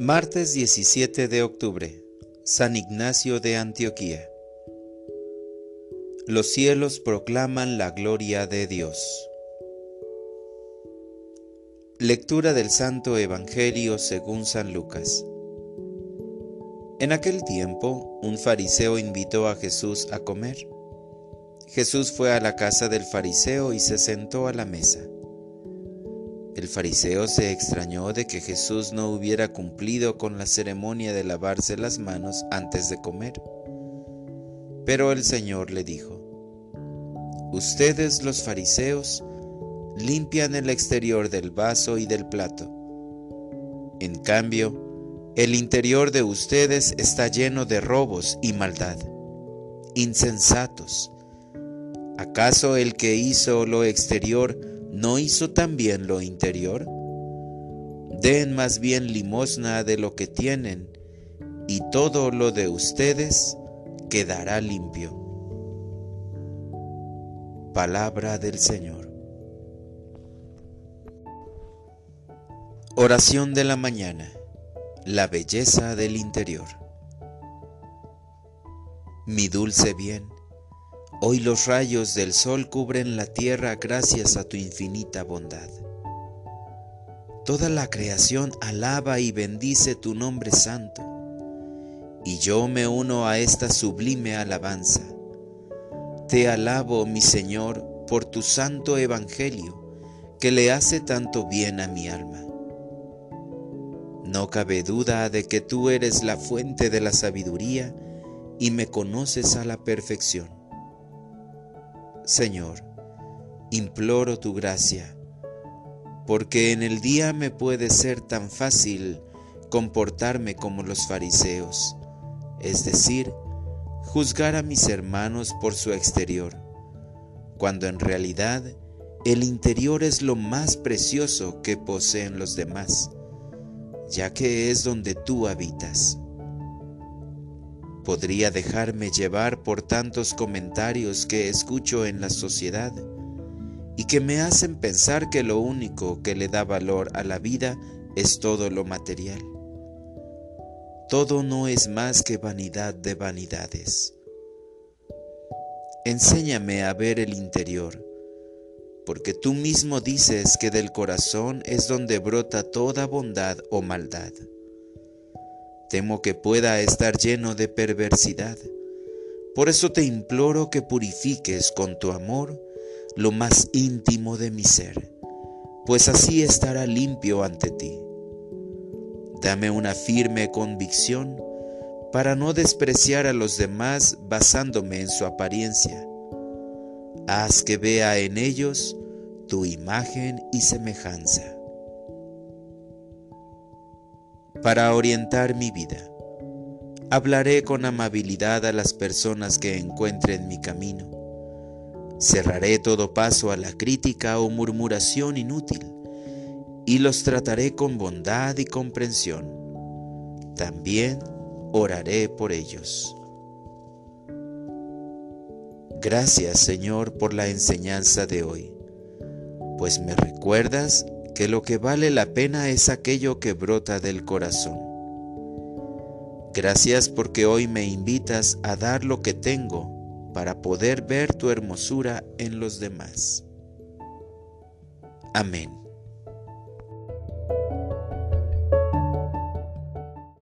Martes 17 de octubre, San Ignacio de Antioquía. Los cielos proclaman la gloria de Dios. Lectura del Santo Evangelio según San Lucas. En aquel tiempo, un fariseo invitó a Jesús a comer. Jesús fue a la casa del fariseo y se sentó a la mesa. El fariseo se extrañó de que Jesús no hubiera cumplido con la ceremonia de lavarse las manos antes de comer. Pero el Señor le dijo, Ustedes los fariseos limpian el exterior del vaso y del plato. En cambio, el interior de ustedes está lleno de robos y maldad. Insensatos. ¿Acaso el que hizo lo exterior ¿no hizo también lo interior? Den más bien limosna de lo que tienen, y todo lo de ustedes quedará limpio. Palabra del Señor. Oración de la mañana. La belleza del interior. Mi dulce bien Hoy los rayos del sol cubren la tierra gracias a tu infinita bondad. Toda la creación alaba y bendice tu nombre santo, y yo me uno a esta sublime alabanza. Te alabo, mi Señor, por tu santo evangelio, que le hace tanto bien a mi alma. No cabe duda de que tú eres la fuente de la sabiduría y me conoces a la perfección. Señor, imploro tu gracia, porque en el día me puede ser tan fácil comportarme como los fariseos, es decir, juzgar a mis hermanos por su exterior, cuando en realidad el interior es lo más precioso que poseen los demás, ya que es donde tú habitas podría dejarme llevar por tantos comentarios que escucho en la sociedad y que me hacen pensar que lo único que le da valor a la vida es todo lo material. Todo no es más que vanidad de vanidades. Enséñame a ver el interior, porque tú mismo dices que del corazón es donde brota toda bondad o maldad. Temo que pueda estar lleno de perversidad. Por eso te imploro que purifiques con tu amor lo más íntimo de mi ser, pues así estará limpio ante ti. Dame una firme convicción para no despreciar a los demás basándome en su apariencia. Haz que vea en ellos tu imagen y semejanza para orientar mi vida. Hablaré con amabilidad a las personas que encuentren mi camino. Cerraré todo paso a la crítica o murmuración inútil y los trataré con bondad y comprensión. También oraré por ellos. Gracias Señor por la enseñanza de hoy, pues me recuerdas que lo que vale la pena es aquello que brota del corazón. Gracias porque hoy me invitas a dar lo que tengo para poder ver tu hermosura en los demás. Amén.